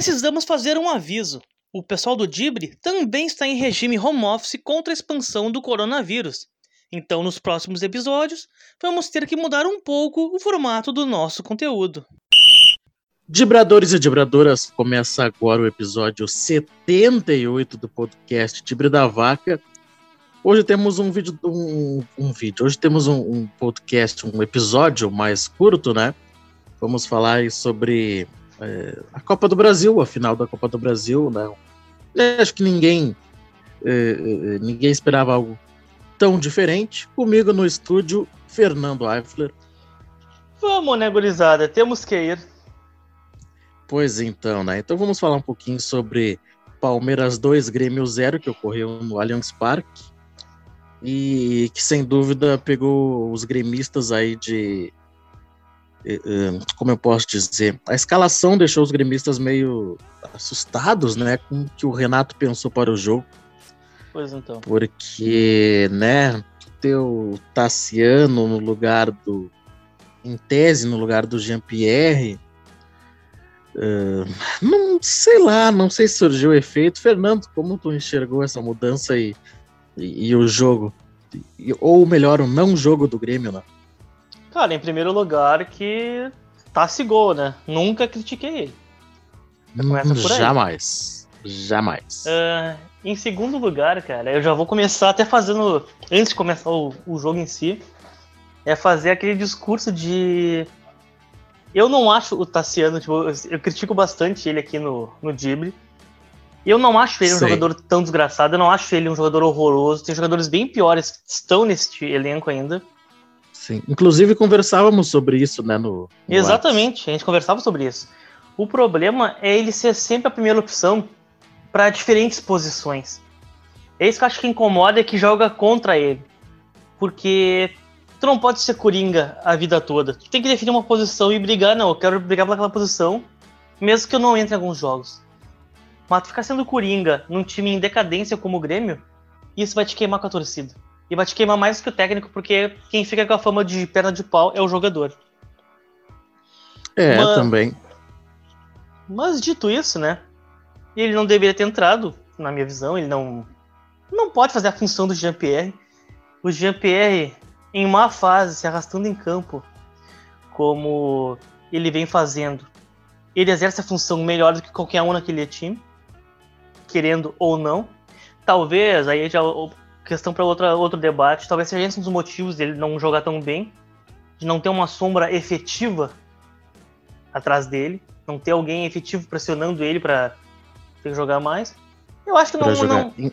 Precisamos fazer um aviso. O pessoal do Dibre também está em regime home office contra a expansão do coronavírus. Então, nos próximos episódios, vamos ter que mudar um pouco o formato do nosso conteúdo. Dibradores e dibradoras, começa agora o episódio 78 do podcast Dibre da Vaca. Hoje temos um vídeo, um, um vídeo. Hoje temos um, um, podcast, um episódio mais curto, né? Vamos falar sobre é, a Copa do Brasil, a final da Copa do Brasil, né? Eu acho que ninguém é, é, ninguém esperava algo tão diferente. Comigo no estúdio, Fernando Eifler. Vamos, né, gurizada? Temos que ir. Pois então, né? Então vamos falar um pouquinho sobre Palmeiras 2, Grêmio 0, que ocorreu no Allianz Parque. E que sem dúvida pegou os gremistas aí de. Como eu posso dizer? A escalação deixou os gremistas meio assustados, né? Com o que o Renato pensou para o jogo. Pois então. Porque, né, ter o Tassiano no lugar do. Em tese, no lugar do Jean-Pierre. Uh, não sei lá, não sei se surgiu o efeito. Fernando, como tu enxergou essa mudança e, e, e o jogo? E, ou melhor, o não jogo do Grêmio, né? Cara, em primeiro lugar, que Tassi gol, né? Nunca critiquei ele. Jamais. Jamais. Uh, em segundo lugar, cara, eu já vou começar até fazendo. Antes de começar o, o jogo em si, é fazer aquele discurso de. Eu não acho o Tassiano, tipo, eu critico bastante ele aqui no, no Dibre. Eu não acho ele um jogador tão desgraçado, eu não acho ele um jogador horroroso. Tem jogadores bem piores que estão neste elenco ainda. Sim. Inclusive conversávamos sobre isso, né? No, no Exatamente, a gente conversava sobre isso. O problema é ele ser sempre a primeira opção para diferentes posições. É isso que eu acho que incomoda é que joga contra ele. Porque tu não pode ser coringa a vida toda. Tu tem que definir uma posição e brigar, não, eu quero brigar pelaquela posição, mesmo que eu não entre em alguns jogos. Mas tu ficar sendo coringa num time em decadência como o Grêmio, isso vai te queimar com a torcida. E vai te queimar mais que o técnico, porque quem fica com a fama de perna de pau é o jogador. É, Mas... também. Mas dito isso, né? Ele não deveria ter entrado, na minha visão. Ele não, não pode fazer a função do Jean-Pierre. O Jean-Pierre, em má fase, se arrastando em campo, como ele vem fazendo, ele exerce a função melhor do que qualquer um naquele time, querendo ou não. Talvez, aí já questão para outro debate, talvez seja esse um dos motivos dele não jogar tão bem, de não ter uma sombra efetiva atrás dele não ter alguém efetivo pressionando ele para ter que jogar mais. Eu acho que não, não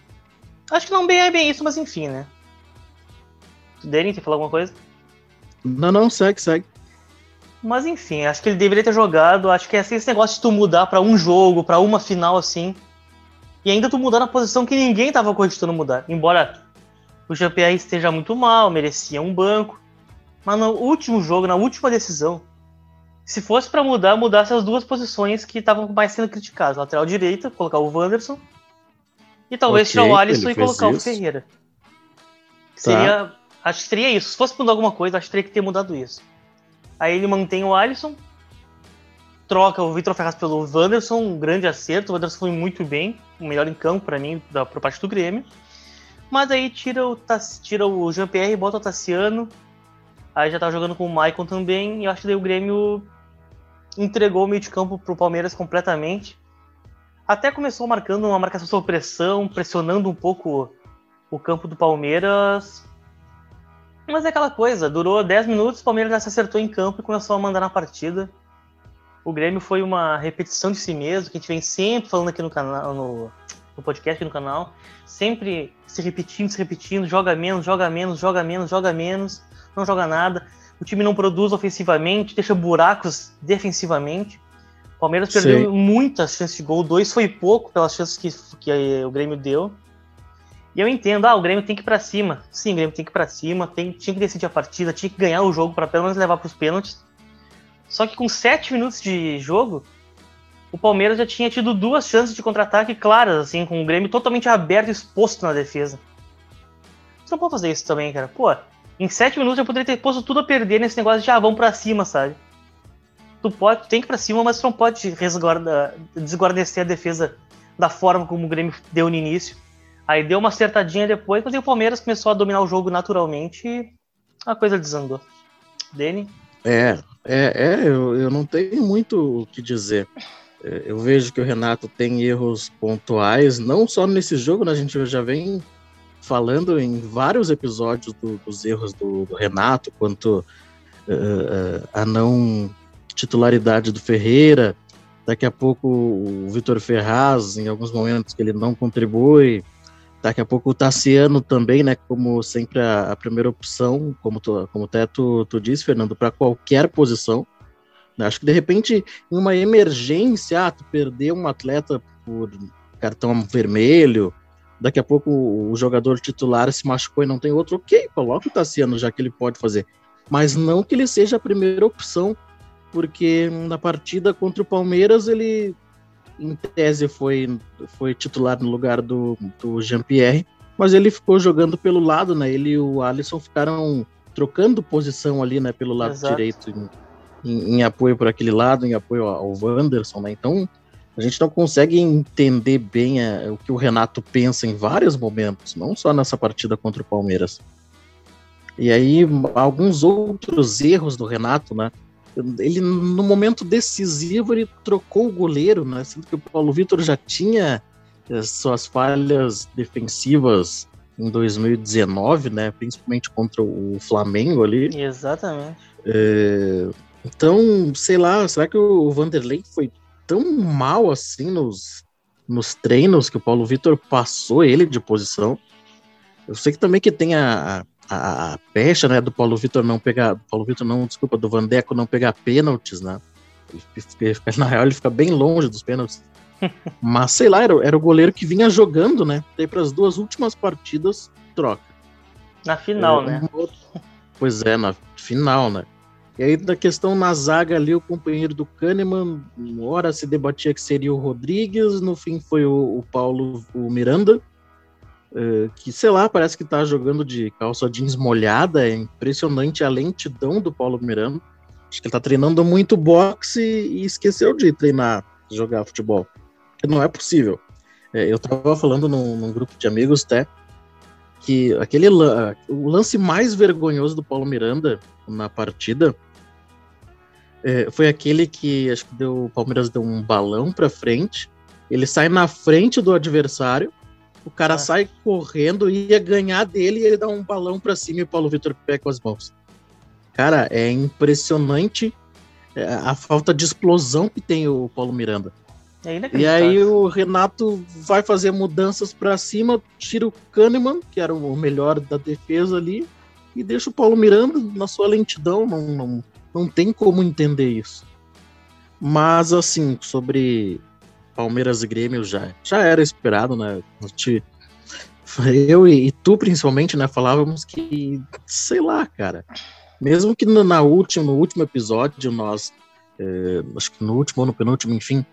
acho que não bem é bem isso, mas enfim, né? Danny, você falou alguma coisa? Não, não, segue, segue. Mas enfim, acho que ele deveria ter jogado. Acho que é assim, esse negócio de tu mudar para um jogo, para uma final assim. E ainda tu mudar na posição que ninguém tava cogitando mudar. Embora o GPR esteja muito mal, merecia um banco. Mas no último jogo, na última decisão, se fosse para mudar, mudasse as duas posições que estavam mais sendo criticadas. Lateral direita, colocar o Wanderson. E talvez okay, tirar o Alisson e colocar isso. o Ferreira. Tá. Seria. Acho que seria isso. Se fosse mudar alguma coisa, acho que teria que ter mudado isso. Aí ele mantém o Alisson. Troca o Vitor Ferraz pelo Wanderson, um grande acerto. O Wanderson foi muito bem, o melhor em campo para mim, da, por parte do Grêmio. Mas aí tira o, tira o Jean-Pierre, bota o Tassiano. Aí já tá jogando com o Maicon também. E eu acho que daí o Grêmio entregou o meio de campo para o Palmeiras completamente. Até começou marcando uma marcação sob pressão, pressionando um pouco o campo do Palmeiras. Mas é aquela coisa, durou 10 minutos, o Palmeiras já se acertou em campo e começou a mandar na partida. O Grêmio foi uma repetição de si mesmo, que a gente vem sempre falando aqui no canal, no, no podcast aqui no canal, sempre se repetindo, se repetindo, joga menos, joga menos, joga menos, joga menos, não joga nada o time não produz ofensivamente, deixa buracos defensivamente. O Palmeiras Sim. perdeu muitas chances de gol, dois foi pouco pelas chances que, que o Grêmio deu. E eu entendo, ah, o Grêmio tem que ir pra cima. Sim, o Grêmio tem que ir pra cima, tem, tinha que decidir a partida, tinha que ganhar o jogo para pelo menos levar para os pênaltis. Só que com sete minutos de jogo, o Palmeiras já tinha tido duas chances de contra-ataque claras, assim, com o Grêmio totalmente aberto e exposto na defesa. Você não pode fazer isso também, cara. Pô, em sete minutos eu poderia ter posto tudo a perder nesse negócio de ah, vamos pra cima, sabe? tu pode, tem que ir pra cima, mas tu não pode desguarnecer a defesa da forma como o Grêmio deu no início. Aí deu uma acertadinha depois, mas o Palmeiras começou a dominar o jogo naturalmente e a coisa desandou. Dene? É, é, é eu, eu não tenho muito o que dizer. É, eu vejo que o Renato tem erros pontuais, não só nesse jogo, né? A gente já vem falando em vários episódios do, dos erros do, do Renato, quanto uh, a não titularidade do Ferreira. Daqui a pouco o Vitor Ferraz, em alguns momentos que ele não contribui. Daqui a pouco o Tassiano também, né? Como sempre a, a primeira opção, como tu, como até tu, tu disse, Fernando, para qualquer posição. Acho que de repente, em uma emergência, ah, tu perder um atleta por cartão vermelho, daqui a pouco o jogador titular se machucou e não tem outro, ok, coloca o Tassiano, já que ele pode fazer. Mas não que ele seja a primeira opção porque na partida contra o Palmeiras ele, em tese, foi, foi titular no lugar do, do Jean-Pierre, mas ele ficou jogando pelo lado, né? Ele e o Alisson ficaram trocando posição ali, né, pelo lado Exato. direito, em, em, em, apoio por aquele lado, em apoio ao Wanderson, né? Então a gente não consegue entender bem a, o que o Renato pensa em vários momentos, não só nessa partida contra o Palmeiras. E aí, alguns outros erros do Renato, né? Ele no momento decisivo ele trocou o goleiro, né? Sendo que o Paulo Vitor já tinha eh, suas falhas defensivas em 2019, né? Principalmente contra o Flamengo ali. Exatamente. É, então, sei lá, será que o Vanderlei foi tão mal assim nos, nos treinos que o Paulo Vitor passou ele de posição? Eu sei que também que tem a, a, pecha, né, do Paulo Vitor não pegar, Paulo Vitor não, desculpa, do Vandeco não pegar pênaltis, né? Ele, na real ele fica bem longe dos pênaltis. Mas sei lá, era, era o goleiro que vinha jogando, né? Daí para as duas últimas partidas, troca. Na final, né? Pois é, na final, né? E aí, da questão na zaga ali, o companheiro do Kahneman, uma hora se debatia que seria o Rodrigues, no fim foi o, o Paulo o Miranda. Uh, que, sei lá, parece que tá jogando de calça jeans molhada. É impressionante a lentidão do Paulo Miranda. Acho que ele tá treinando muito boxe e esqueceu de treinar, jogar futebol. Não é possível. É, eu tava falando num, num, grupo de amigos até que aquele o lance mais vergonhoso do Paulo Miranda na partida é, foi aquele que acho que deu, o Palmeiras deu um balão para frente. Ele sai na frente do adversário o cara ah. sai correndo, ia ganhar dele e ele dá um balão para cima e o Paulo Vitor pega com as mãos. Cara, é impressionante é, a falta de explosão que tem o Paulo Miranda. É e aí o Renato vai fazer mudanças para cima, tira o Kahneman, que era o melhor da defesa ali, e deixa o Paulo Miranda na sua lentidão. Não, não, não tem como entender isso. Mas, assim, sobre Palmeiras e Grêmio já, já era esperado, né? Gente, eu e, e, tu, principalmente, né, falávamos que, sei lá, cara, mesmo que no, na última, no último episódio, nós, é, acho que no último ou no penúltimo, enfim,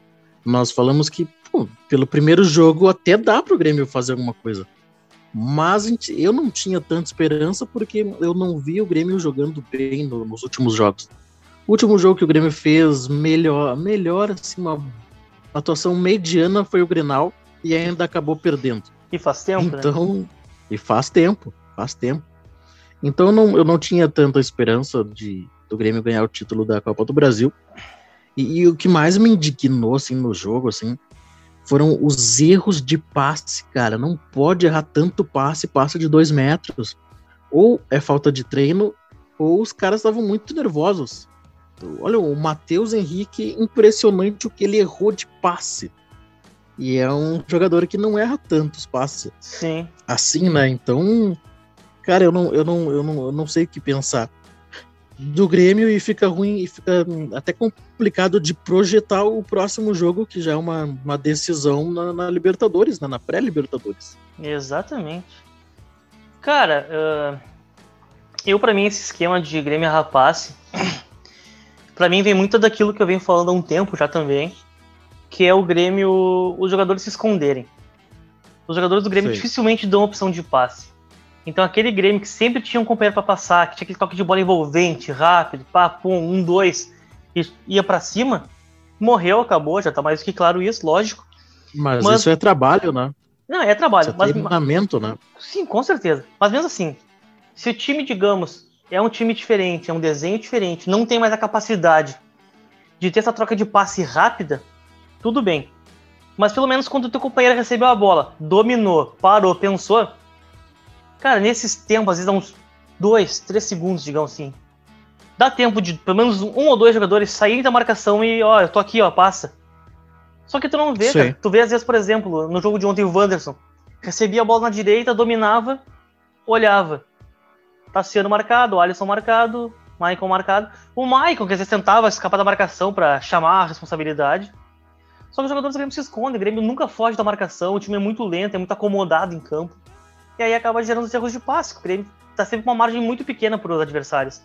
nós falamos que, pô, pelo primeiro jogo até dá pro Grêmio fazer alguma coisa. Mas eu não tinha tanta esperança porque eu não vi o Grêmio jogando bem no, nos últimos jogos. O último jogo que o Grêmio fez melhor, melhor assim, uma a atuação mediana foi o Grenal e ainda acabou perdendo. E faz tempo, né? então, né? E faz tempo, faz tempo. Então eu não, eu não tinha tanta esperança de do Grêmio ganhar o título da Copa do Brasil. E, e, o que mais me indignou assim, no jogo assim, foram os erros de passe, cara. Não pode errar tanto passe, passe de dois metros. Ou é falta de treino, ou os caras estavam muito nervosos. Olha, o Matheus Henrique, impressionante o que ele errou de passe. E é um jogador que não erra tantos passes. Sim. Assim, né? Então, cara, eu não, eu não, eu não, eu não sei o que pensar do Grêmio e fica ruim e fica até complicado de projetar o próximo jogo, que já é uma, uma decisão na, na Libertadores, né? na pré-Libertadores. Exatamente. Cara, uh, eu para mim esse esquema de Grêmio Rapace para mim vem muito daquilo que eu venho falando há um tempo já também, que é o Grêmio, os jogadores se esconderem. Os jogadores do Grêmio Sim. dificilmente dão opção de passe. Então aquele Grêmio que sempre tinha um companheiro para passar, que tinha aquele toque de bola envolvente, rápido, pá, pum, um, dois, e ia para cima, morreu, acabou, já tá mais que claro isso, lógico. Mas, mas, isso é trabalho, né? Não, é trabalho. Isso é treinamento, mas, né? Sim, com certeza. Mas mesmo assim, se o time, digamos, é um time diferente, é um desenho diferente, não tem mais a capacidade de ter essa troca de passe rápida, tudo bem. Mas pelo menos quando o teu companheiro recebeu a bola, dominou, parou, pensou, cara, nesses tempos, às vezes dá uns dois, três segundos, digamos assim. Dá tempo de pelo menos um ou dois jogadores saírem da marcação e, ó, eu tô aqui, ó, passa. Só que tu não vê, Sim. cara. Tu vê às vezes, por exemplo, no jogo de ontem o Wanderson recebia a bola na direita, dominava, olhava. Tassiano marcado, Alisson marcado, Michael marcado. O Michael, que às vezes tentava escapar da marcação para chamar a responsabilidade. Só que os jogadores do Grêmio se escondem, o Grêmio nunca foge da marcação, o time é muito lento, é muito acomodado em campo. E aí acaba gerando os erros de passe. O Grêmio tá sempre com uma margem muito pequena para os adversários.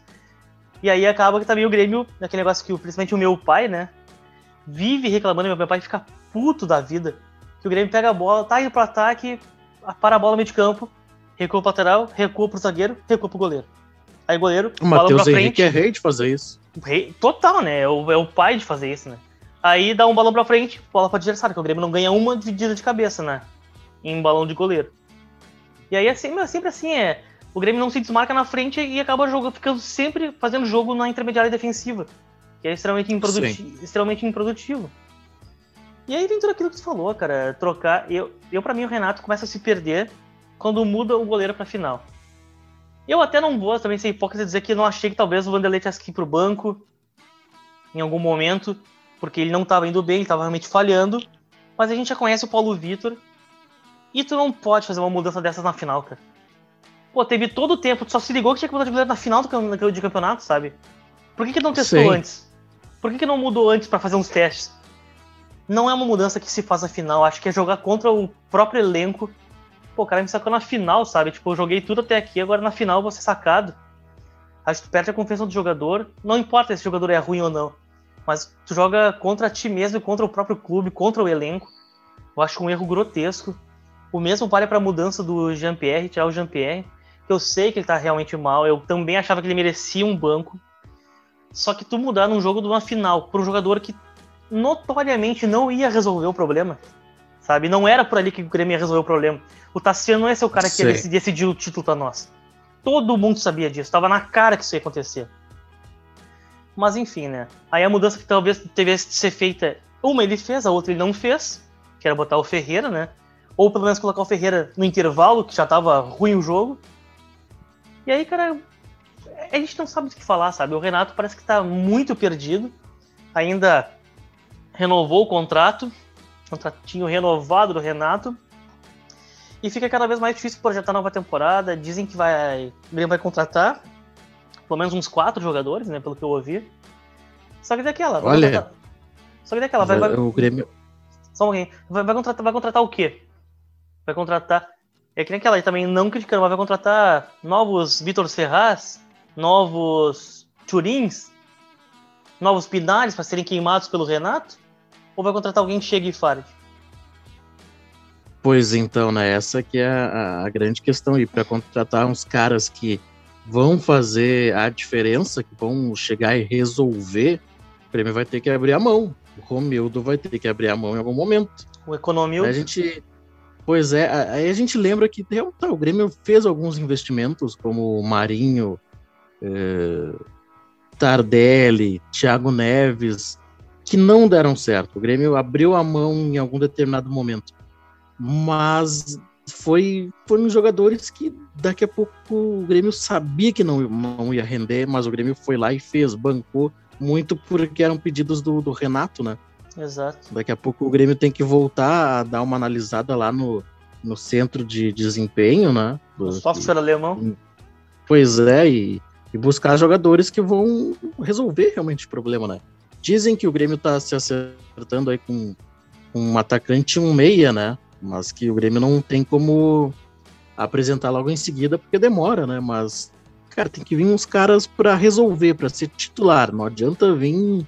E aí acaba que também o Grêmio, aquele negócio que principalmente o meu pai, né, vive reclamando, meu pai fica puto da vida, que o Grêmio pega a bola, tá indo pro ataque, para a bola no meio de campo, recua pro lateral, recua pro zagueiro, recua pro goleiro. Aí o goleiro, o Matheus Henrique é rei de fazer isso. Rei, total, né? É o, é o pai de fazer isso, né? Aí dá um balão pra frente, bola pro adversário, que o Grêmio não ganha uma dividida de cabeça, né? Em balão de goleiro. E aí é sempre, é sempre assim, é. O Grêmio não se desmarca na frente e acaba jogando, ficando sempre fazendo jogo na intermediária defensiva. Que é extremamente, improduti extremamente improdutivo. E aí vem tudo aquilo que você falou, cara. Trocar. Eu, eu para mim, o Renato começa a se perder quando muda o goleiro pra final. Eu até não vou também ser hipócrita dizer que não achei que talvez o Vanderlei tivesse que ir pro banco em algum momento, porque ele não estava indo bem, ele estava realmente falhando. Mas a gente já conhece o Paulo Vitor. E tu não pode fazer uma mudança dessas na final, cara. Pô, teve todo o tempo, tu só se ligou que tinha que mudar de goleiro na final do, de campeonato, sabe? Por que, que não testou Sim. antes? Por que, que não mudou antes para fazer uns testes? Não é uma mudança que se faz na final, acho que é jogar contra o próprio elenco pô, o cara me sacou na final, sabe? Tipo, eu joguei tudo até aqui, agora na final eu vou ser sacado. Acho que tu perde a confiança do jogador, não importa se o jogador é ruim ou não, mas tu joga contra ti mesmo, contra o próprio clube, contra o elenco. Eu acho um erro grotesco. O mesmo vale para a mudança do Jean-Pierre, tirar o Jean-Pierre, eu sei que ele tá realmente mal, eu também achava que ele merecia um banco. Só que tu mudar num jogo de uma final para um jogador que notoriamente não ia resolver o problema, sabe? Não era por ali que o Grêmio ia resolver o problema. O Tassiano não ser o cara que ia decidir o título pra nós. Todo mundo sabia disso, tava na cara que isso ia acontecer. Mas enfim, né? Aí a mudança que talvez tivesse que ser feita, uma ele fez, a outra ele não fez, que era botar o Ferreira, né? Ou pelo menos colocar o Ferreira no intervalo, que já tava ruim o jogo. E aí, cara, a gente não sabe o que falar, sabe? O Renato parece que tá muito perdido. Ainda renovou o contrato, contratinho renovado do Renato. E fica cada vez mais difícil projetar nova temporada. Dizem que vai, o Grêmio vai contratar pelo menos uns quatro jogadores, né? Pelo que eu ouvi. Só que daquela. Olha. Contratar... Só que daquela. Vai, vai... O Grêmio. Só um pouquinho. Vai, vai, contratar, vai contratar o quê? Vai contratar. É que nem aquela aí também, não criticando, mas vai contratar novos Vitor Serraz, novos Turins, novos Pinares para serem queimados pelo Renato? Ou vai contratar alguém que chegue e fale? Pois então, né? Essa que é a, a grande questão aí, para contratar uns caras que vão fazer a diferença, que vão chegar e resolver, o Grêmio vai ter que abrir a mão. O Romildo vai ter que abrir a mão em algum momento. O Economil. A gente. Pois é, aí a gente lembra que tá, o Grêmio fez alguns investimentos, como o Marinho, eh, Tardelli, Thiago Neves, que não deram certo. O Grêmio abriu a mão em algum determinado momento. Mas foi, nos jogadores que daqui a pouco o Grêmio sabia que não, não ia render, mas o Grêmio foi lá e fez, bancou muito porque eram pedidos do, do Renato, né? Exato. Daqui a pouco o Grêmio tem que voltar a dar uma analisada lá no, no centro de desempenho, né? O software alemão. Pois é, e, e buscar jogadores que vão resolver realmente o problema, né? Dizem que o Grêmio tá se acertando aí com um atacante e um meia, né? Mas que o Grêmio não tem como apresentar logo em seguida porque demora, né? Mas, cara, tem que vir uns caras para resolver, para ser titular. Não adianta vir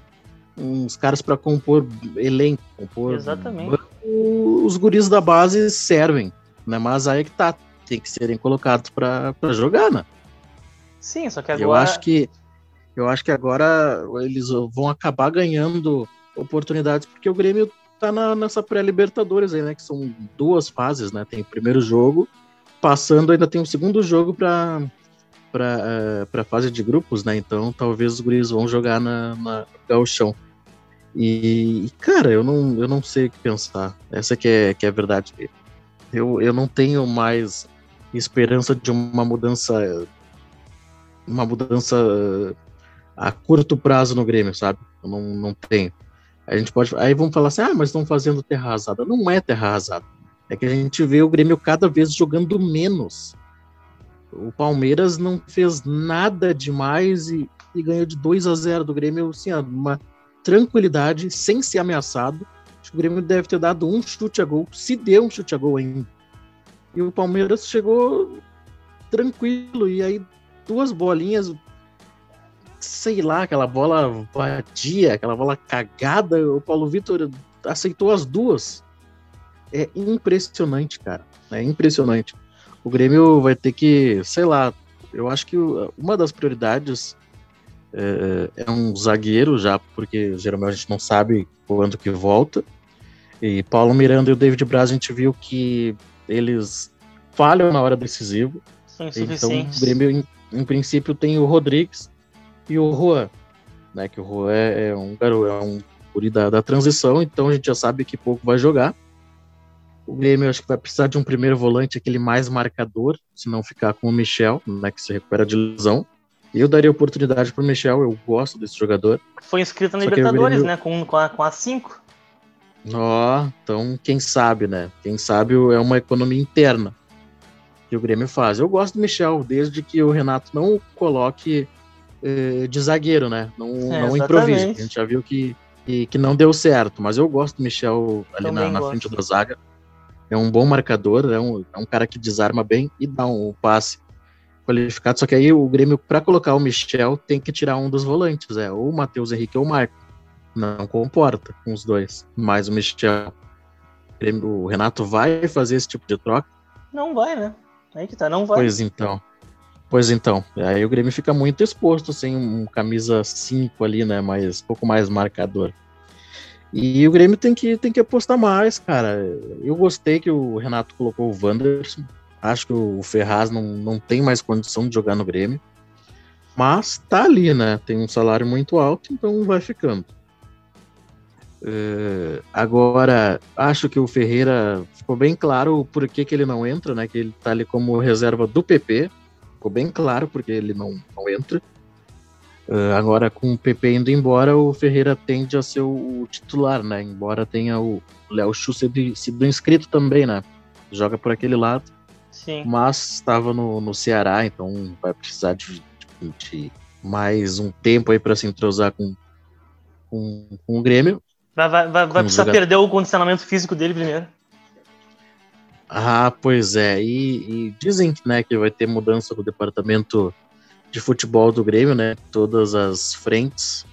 uns caras para compor elenco, compor. Exatamente. Os guris da base servem, né? Mas aí é que tá, tem que serem colocados para jogar, né? Sim, só que agora. Eu acho que Eu acho que agora eles vão acabar ganhando oportunidades, porque o Grêmio tá na, nessa pré-Libertadores aí, né? Que são duas fases, né? Tem o primeiro jogo, passando ainda tem o segundo jogo para para uh, fase de grupos, né? Então talvez os guris vão jogar na, na Gauchão. E, cara, eu não, eu não sei o que pensar. Essa que é, que é a verdade. Eu, eu não tenho mais esperança de uma mudança uma mudança a curto prazo no Grêmio, sabe? Eu não, não tenho. A gente pode. Aí vamos falar assim, ah, mas estão fazendo terra arrasada. Não é terra arrasada. É que a gente vê o Grêmio cada vez jogando menos. O Palmeiras não fez nada demais e, e ganhou de 2 a 0 do Grêmio, assim, uma tranquilidade, sem ser ameaçado. Acho que o Grêmio deve ter dado um chute a gol, se deu um chute a gol ainda. E o Palmeiras chegou tranquilo, e aí duas bolinhas, sei lá, aquela bola vadia, aquela bola cagada, o Paulo Vitor aceitou as duas. É impressionante, cara. É impressionante. O Grêmio vai ter que, sei lá, eu acho que uma das prioridades é, é um zagueiro já, porque geralmente a gente não sabe quando que volta. E Paulo Miranda e o David Braz a gente viu que eles falham na hora decisiva. Então o Grêmio, em, em, princípio, tem o Rodrigues e o Juan, né? Que o Juan é, é um garoto, é um guri da, da transição, então a gente já sabe que pouco vai jogar. O Grêmio acho que vai precisar de um primeiro volante, aquele mais marcador, se não ficar com o Michel, né, que se recupera de lesão. Eu daria oportunidade para o Michel, eu gosto desse jogador. Foi inscrito na Libertadores, Grêmio... né, com, com, a, com a 5. Ó, oh, então quem sabe, né? Quem sabe é uma economia interna que o Grêmio faz. Eu gosto do Michel, desde que o Renato não o coloque eh, de zagueiro, né? Não, é, não improvise. A gente já viu que, que, que, não deu certo, mas eu gosto do Michel ali na, na frente da zaga é um bom marcador, é um, é um cara que desarma bem e dá um passe qualificado. Só que aí o Grêmio, para colocar o Michel, tem que tirar um dos volantes, é ou o Matheus Henrique ou o Marco. Não comporta com os dois. Mas o Michel, o Renato vai fazer esse tipo de troca? Não vai, né? Aí que tá, não vai. Pois então. Pois então, aí o Grêmio fica muito exposto sem um camisa 5 ali, né? Mas um pouco mais marcador. E o Grêmio tem que, tem que apostar mais, cara. Eu gostei que o Renato colocou o Wanderson. Acho que o Ferraz não, não tem mais condição de jogar no Grêmio. Mas tá ali, né? Tem um salário muito alto, então vai ficando. Uh, agora, acho que o Ferreira ficou bem claro por que, que ele não entra, né? Que ele tá ali como reserva do PP. Ficou bem claro porque ele não, não entra. Uh, agora, com o PP indo embora, o Ferreira tende a ser o, titular, né? Embora tenha o Léo Chu sido, sido inscrito também, né? Joga por aquele lado. Sim. Mas estava no, no Ceará, então vai precisar de, de, de mais um tempo aí para se entrosar com, com, com o Grêmio. Vai, vai, vai, vai precisar jogar... perder o condicionamento físico dele primeiro. Ah, pois é. E, e dizem né, que vai ter mudança do departamento de futebol do Grêmio, né? Todas as frentes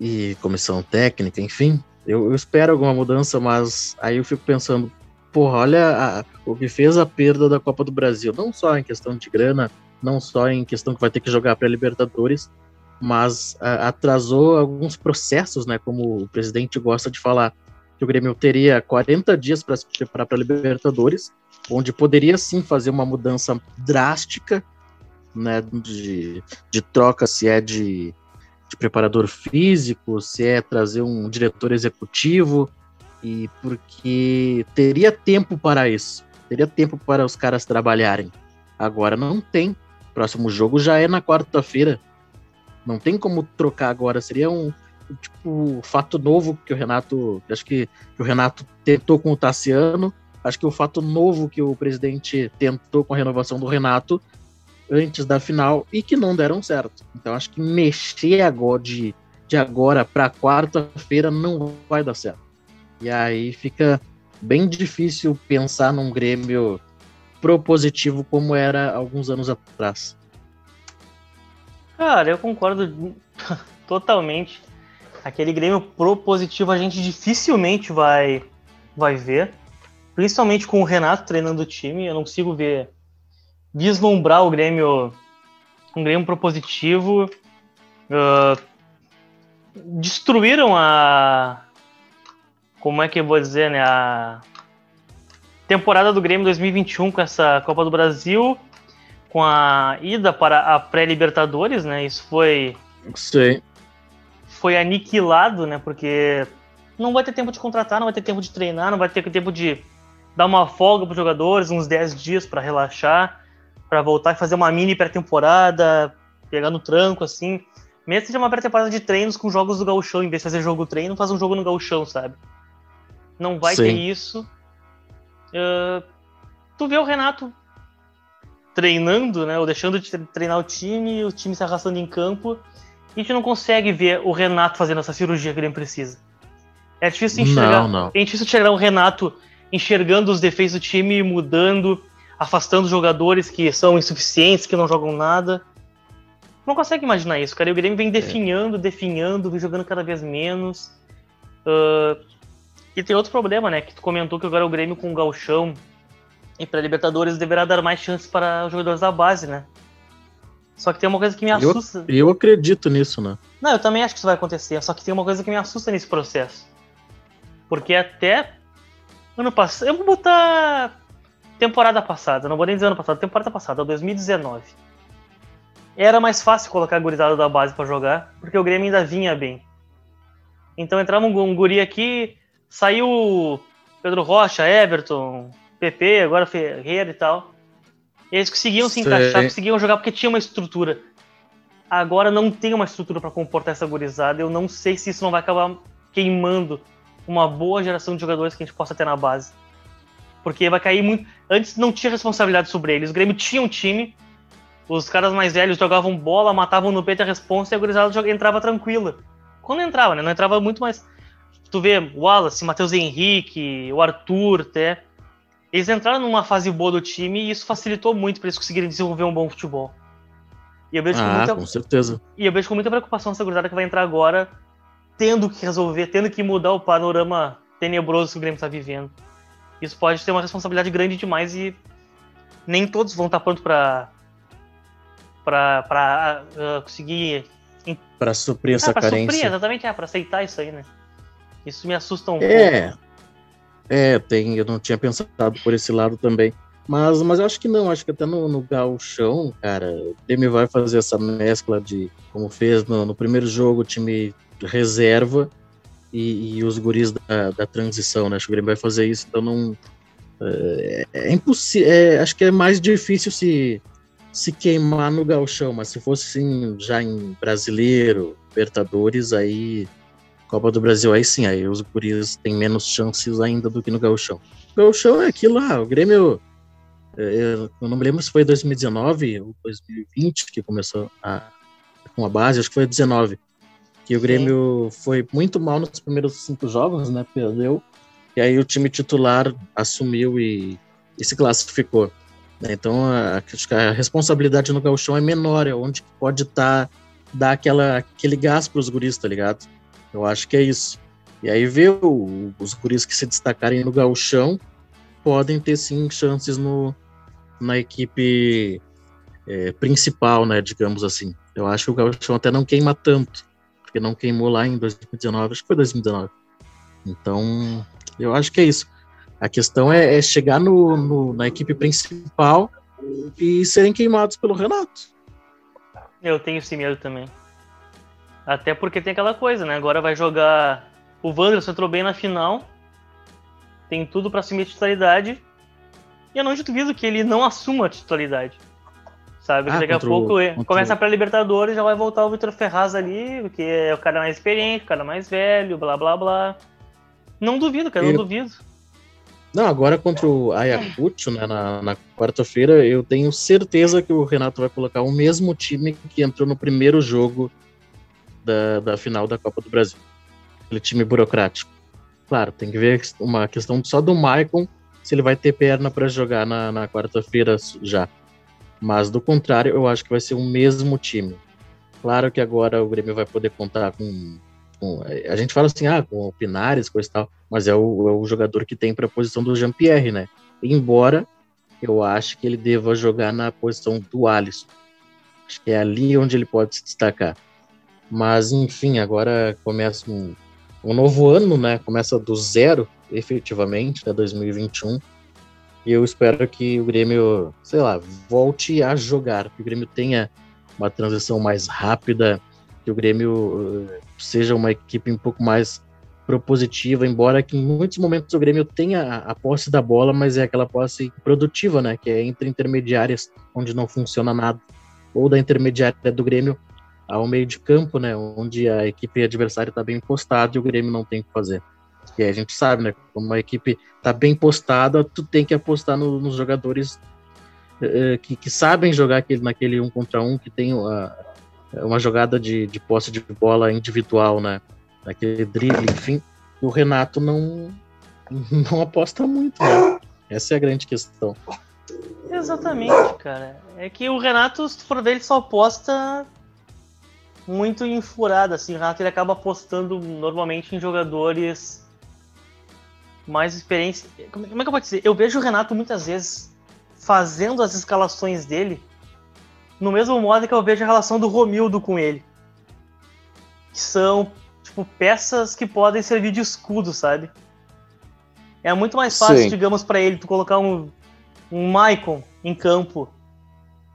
e comissão técnica, enfim. Eu, eu espero alguma mudança, mas aí eu fico pensando, porra, olha a, o que fez a perda da Copa do Brasil, não só em questão de grana, não só em questão que vai ter que jogar para Libertadores, mas a, atrasou alguns processos, né? Como o presidente gosta de falar, que o Grêmio teria 40 dias para se preparar para Libertadores, onde poderia sim fazer uma mudança drástica né, de, de troca, se é de, de preparador físico, se é trazer um diretor executivo, e porque teria tempo para isso, teria tempo para os caras trabalharem. Agora não tem. Próximo jogo já é na quarta-feira. Não tem como trocar agora. Seria um tipo fato novo que o Renato, acho que, que o Renato tentou com o Tassiano. Acho que o fato novo que o presidente tentou com a renovação do Renato antes da final e que não deram certo. Então acho que mexer agora de, de agora para quarta-feira não vai dar certo. E aí fica bem difícil pensar num Grêmio propositivo como era alguns anos atrás. Cara, eu concordo totalmente. Aquele Grêmio propositivo a gente dificilmente vai vai ver, principalmente com o Renato treinando o time. Eu não consigo ver vislumbrar o Grêmio um Grêmio propositivo uh, destruíram a. Como é que eu vou dizer, né? A temporada do Grêmio 2021 com essa Copa do Brasil, com a ida para a pré-Libertadores, né? Isso foi. Sim. Foi aniquilado, né? Porque não vai ter tempo de contratar, não vai ter tempo de treinar, não vai ter tempo de dar uma folga para os jogadores, uns 10 dias para relaxar, para voltar e fazer uma mini pré-temporada, pegar no tranco, assim. Mesmo que seja uma pré-temporada de treinos com jogos do gauchão, em vez de fazer jogo treino, faz um jogo no gauchão, sabe? Não vai Sim. ter isso. Uh, tu vê o Renato treinando, né? Ou deixando de treinar o time, o time se arrastando em campo, a gente não consegue ver o Renato fazendo essa cirurgia que ele precisa. É difícil enxergar. Não, não. É difícil enxergar o Renato enxergando os defeitos do time, mudando, afastando jogadores que são insuficientes, que não jogam nada. Não consegue imaginar isso, cara. E o Grêmio vem é. definhando, é. definhando, vem jogando cada vez menos. Uh, e tem outro problema, né? Que tu comentou que agora o Grêmio com o Galchão e para Libertadores deverá dar mais chances para os jogadores da base, né? Só que tem uma coisa que me assusta. Eu, eu acredito nisso, né? Não, eu também acho que isso vai acontecer. Só que tem uma coisa que me assusta nesse processo. Porque até ano passado. Eu vou botar temporada passada, não vou nem dizer ano passado, temporada passada, 2019. Era mais fácil colocar a gurizada da base para jogar, porque o Grêmio ainda vinha bem. Então entrava um, um guri aqui, saiu Pedro Rocha, Everton, PP, agora Ferreira e tal. Eles conseguiam se encaixar, conseguiam jogar porque tinha uma estrutura. Agora não tem uma estrutura para comportar essa gurizada. Eu não sei se isso não vai acabar queimando uma boa geração de jogadores que a gente possa ter na base. Porque vai cair muito. Antes não tinha responsabilidade sobre eles. O Grêmio tinha um time, os caras mais velhos jogavam bola, matavam no peito a responsa e a gurizada entrava tranquila. Quando entrava, né? Não entrava muito mais. Tu vê o Wallace, Matheus Henrique, o Arthur, até. Eles entraram numa fase boa do time e isso facilitou muito para eles conseguirem desenvolver um bom futebol. E eu vejo ah, com, muita... com certeza. E eu vejo com muita preocupação essa gurizada que vai entrar agora tendo que resolver, tendo que mudar o panorama tenebroso que o Grêmio está vivendo. Isso pode ter uma responsabilidade grande demais e nem todos vão estar prontos para para uh, conseguir para suprir essa ah, carência. Suprir, exatamente, é, para aceitar isso aí, né? Isso me assusta um é, pouco. É, tem, eu não tinha pensado por esse lado também. Mas, mas acho que não, acho que até no, no gauchão, cara, o Grêmio vai fazer essa mescla de, como fez no, no primeiro jogo, o time reserva e, e os guris da, da, transição, né? Acho que o Grêmio vai fazer isso, então não. É, é impossível. É, acho que é mais difícil se, se queimar no galchão, mas se fosse assim, já em brasileiro, Libertadores, aí. Copa do Brasil, aí sim, aí os guris têm menos chances ainda do que no galchão. O galchão é aquilo lá, o Grêmio. É, eu não me lembro se foi 2019 ou 2020 que começou a, com a base, acho que foi 19 que o Grêmio Sim. foi muito mal nos primeiros cinco jogos, né? Perdeu. E aí o time titular assumiu e, e se classificou. Né? Então a, a, responsabilidade no gauchão é menor, é onde pode estar tá, dar aquela, aquele gás para os guris, tá ligado? Eu acho que é isso. E aí ver os guris que se destacarem no gauchão podem ter sim chances no, na equipe é, principal, né? Digamos assim. Eu acho que o gauchão até não queima tanto porque não queimou lá em 2019, acho que foi 2019. Então, eu acho que é isso. A questão é, é chegar no, no, na equipe principal e serem queimados pelo Renato. Eu tenho esse medo também. Até porque tem aquela coisa, né? Agora vai jogar. O Wanderson entrou bem na final. Tem tudo para assumir a titularidade. E eu não duvido que ele não assuma a titularidade. Sabe? Ah, daqui a pouco o, começa para Libertadores já vai voltar o Vitor Ferraz ali, porque é o cara mais experiente, o cara mais velho, blá blá blá. Não duvido, cara, eu... não duvido. Não, agora contra o Ayacucho, né, na, na quarta-feira, eu tenho certeza que o Renato vai colocar o mesmo time que entrou no primeiro jogo da, da final da Copa do Brasil. Aquele time burocrático. Claro, tem que ver uma questão só do Maicon, se ele vai ter perna para jogar na, na quarta-feira já. Mas do contrário, eu acho que vai ser o mesmo time. Claro que agora o Grêmio vai poder contar com. com a gente fala assim, ah, com o Pinares, coisa e tal, mas é o, é o jogador que tem para a posição do Jean-Pierre, né? Embora eu acho que ele deva jogar na posição do Alisson. Acho que é ali onde ele pode se destacar. Mas, enfim, agora começa um, um novo ano, né? Começa do zero, efetivamente, né? 2021. E eu espero que o Grêmio, sei lá, volte a jogar, que o Grêmio tenha uma transição mais rápida, que o Grêmio uh, seja uma equipe um pouco mais propositiva, embora que em muitos momentos o Grêmio tenha a posse da bola, mas é aquela posse produtiva, né, que é entre intermediárias, onde não funciona nada, ou da intermediária do Grêmio ao meio de campo, né, onde a equipe adversária está bem postada e o Grêmio não tem o que fazer. E a gente sabe, né, como uma equipe está bem postada, tu tem que apostar no, nos jogadores uh, que, que, sabem jogar aquele, naquele um contra um, que tem uh, uma jogada de, de posse de bola individual, né, naquele drible, enfim, o Renato não, não aposta muito, né? Essa é a grande questão. Exatamente, cara. É que o Renato, se for ver, ele só aposta muito em furada, assim. O Renato ele acaba apostando normalmente em jogadores mais experientes. Como é que eu vou dizer? Eu vejo o Renato muitas vezes fazendo as escalações dele no mesmo modo que eu vejo a relação do Romildo com ele. Que são tipo, peças que podem servir de escudo, sabe? É muito mais fácil, Sim. digamos, para ele tu colocar um, um Maicon em campo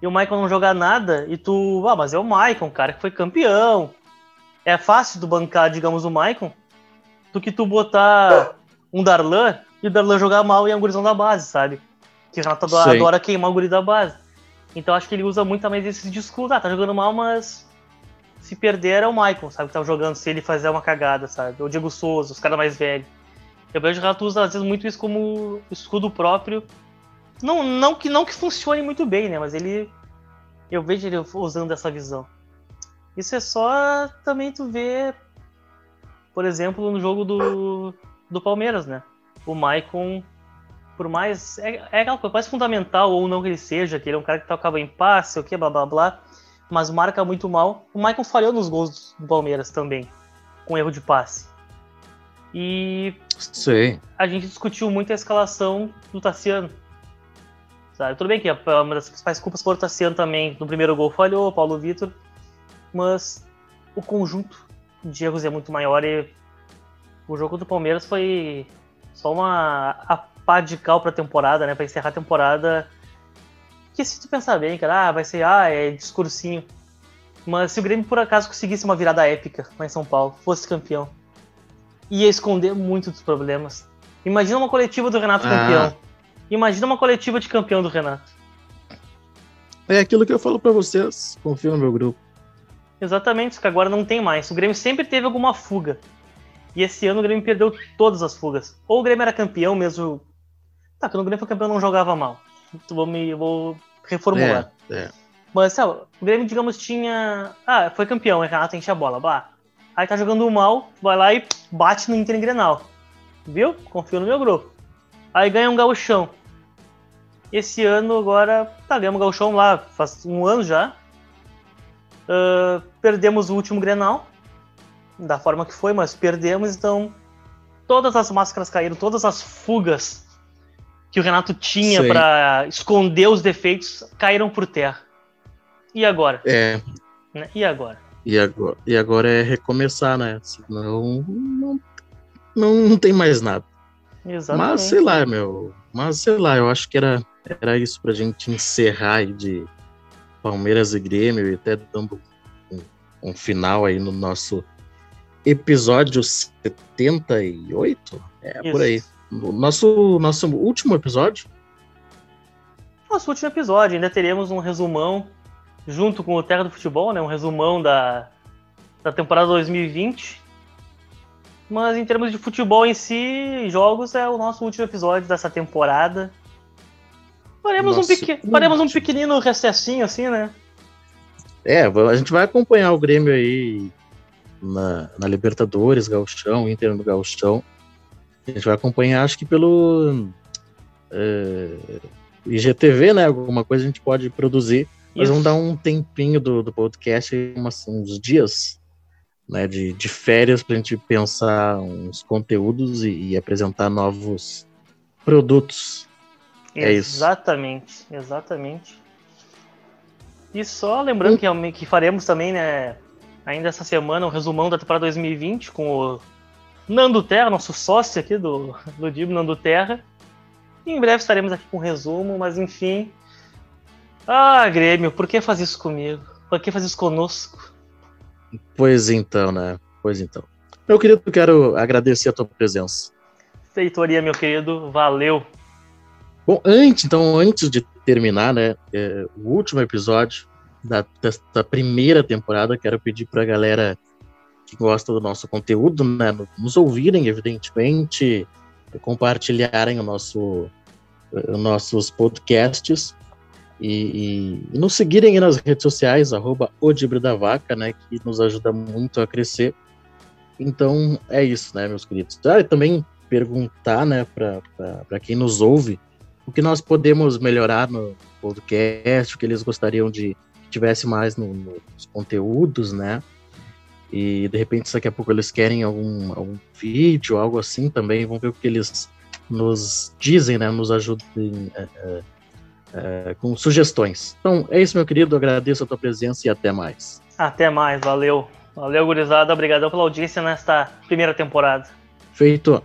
e o Maicon não jogar nada e tu, ah, mas é o Maicon, cara, que foi campeão. É fácil tu bancar, digamos, o Maicon do que tu botar um Darlan e o Darlan jogar mal e é um gurizão da base, sabe? Que o Renato adora, adora queimar o guri da base. Então acho que ele usa muito também esse discurso, ah, tá jogando mal, mas se perder é o Michael, sabe? Que tá jogando, se ele fazer uma cagada, sabe? O Diego Souza, os caras mais velhos. Eu vejo o Renato usa às vezes muito isso como escudo próprio. Não, não, que, não que funcione muito bem, né? Mas ele. Eu vejo ele usando essa visão. Isso é só também tu ver, por exemplo, no jogo do, do Palmeiras, né? O Maicon, por mais. É, é aquela coisa, mais fundamental ou não que ele seja, que ele é um cara que tocava em passe, o que, blá blá blá mas marca muito mal. O Maicon falhou nos gols do Palmeiras também, com erro de passe. E Sim. a gente discutiu muito a escalação do Tassiano. Sabe? Tudo bem que uma das principais culpas o Tassiano também. No primeiro gol falhou, Paulo Vitor, mas o conjunto de erros é muito maior e o jogo do Palmeiras foi só uma a pá de cal pra temporada, né? Pra encerrar a temporada que se tu pensar bem, cara, ah, vai ser, ah, é discursinho. Mas se o Grêmio por acaso conseguisse uma virada épica lá em São Paulo, fosse campeão, ia esconder muito dos problemas. Imagina uma coletiva do Renato ah. campeão. Imagina uma coletiva de campeão do Renato. É aquilo que eu falo para vocês, confio no meu grupo. Exatamente, que agora não tem mais. O Grêmio sempre teve alguma fuga. E esse ano o Grêmio perdeu todas as fugas. Ou o Grêmio era campeão mesmo. Tá, quando o Grêmio foi campeão não jogava mal. Então vou me vou reformular. É, é. Mas, sabe, o Grêmio, digamos, tinha. Ah, foi campeão, Renato enche a bola, blá. Aí tá jogando mal, vai lá e bate no Inter em Grenal. Viu? Confio no meu grupo. Aí ganha um gauchão. Esse ano agora, tá, ganhamos um gauchão lá, faz um ano já. Uh, perdemos o último Grenal, da forma que foi, mas perdemos, então todas as máscaras caíram, todas as fugas que o Renato tinha para esconder os defeitos caíram por terra. E agora? É. Né? E agora? E agora, e agora é recomeçar, né? Senão não, não, não tem mais nada. Exatamente. Mas sei lá, meu. Mas sei lá, eu acho que era, era isso pra gente encerrar aí de Palmeiras e Grêmio e até dando um, um final aí no nosso episódio 78. É, isso. por aí nosso, nosso último episódio. Nosso último episódio, ainda teremos um resumão junto com o Terra do Futebol, né? Um resumão da, da temporada 2020. Mas em termos de futebol em si, jogos é o nosso último episódio dessa temporada. Faremos, um, pequ... Faremos um pequenino recessinho assim, né? É, a gente vai acompanhar o Grêmio aí na, na Libertadores, Gauchão, Inter no Gauchão. A gente vai acompanhar, acho que pelo é, IGTV, né? Alguma coisa a gente pode produzir. Mas vamos dar um tempinho do, do podcast, umas, uns dias né, de, de férias para a gente pensar uns conteúdos e, e apresentar novos produtos. É isso. exatamente. E só lembrando que, que faremos também, né? ainda essa semana um resumão da temporada 2020 com o Nando Terra, nosso sócio aqui do, do Dib, Nando Terra. E em breve estaremos aqui com um resumo, mas enfim. Ah, Grêmio, por que faz isso comigo? Por que faz isso conosco? Pois então, né? Pois então. Meu querido, quero agradecer a tua presença. Feitoria, meu querido, valeu. Bom, antes, então, antes de terminar, né, é, o último episódio da, desta primeira temporada, quero pedir para a galera que gosta do nosso conteúdo, né, nos ouvirem, evidentemente, compartilharem o nosso, os nossos podcasts e, e, e, nos seguirem nas redes sociais, arroba da Vaca, né, que nos ajuda muito a crescer. Então, é isso, né, meus queridos. Ah, e também perguntar, né, para quem nos ouve, o que nós podemos melhorar no podcast, o que eles gostariam de que tivesse mais no, nos conteúdos, né? E de repente daqui a pouco eles querem algum, algum vídeo, algo assim também, vamos ver o que eles nos dizem, né? Nos ajudem é, é, é, com sugestões. Então é isso, meu querido, agradeço a tua presença e até mais. Até mais, valeu. Valeu, gurizada, obrigadão pela audiência nesta primeira temporada. Feito.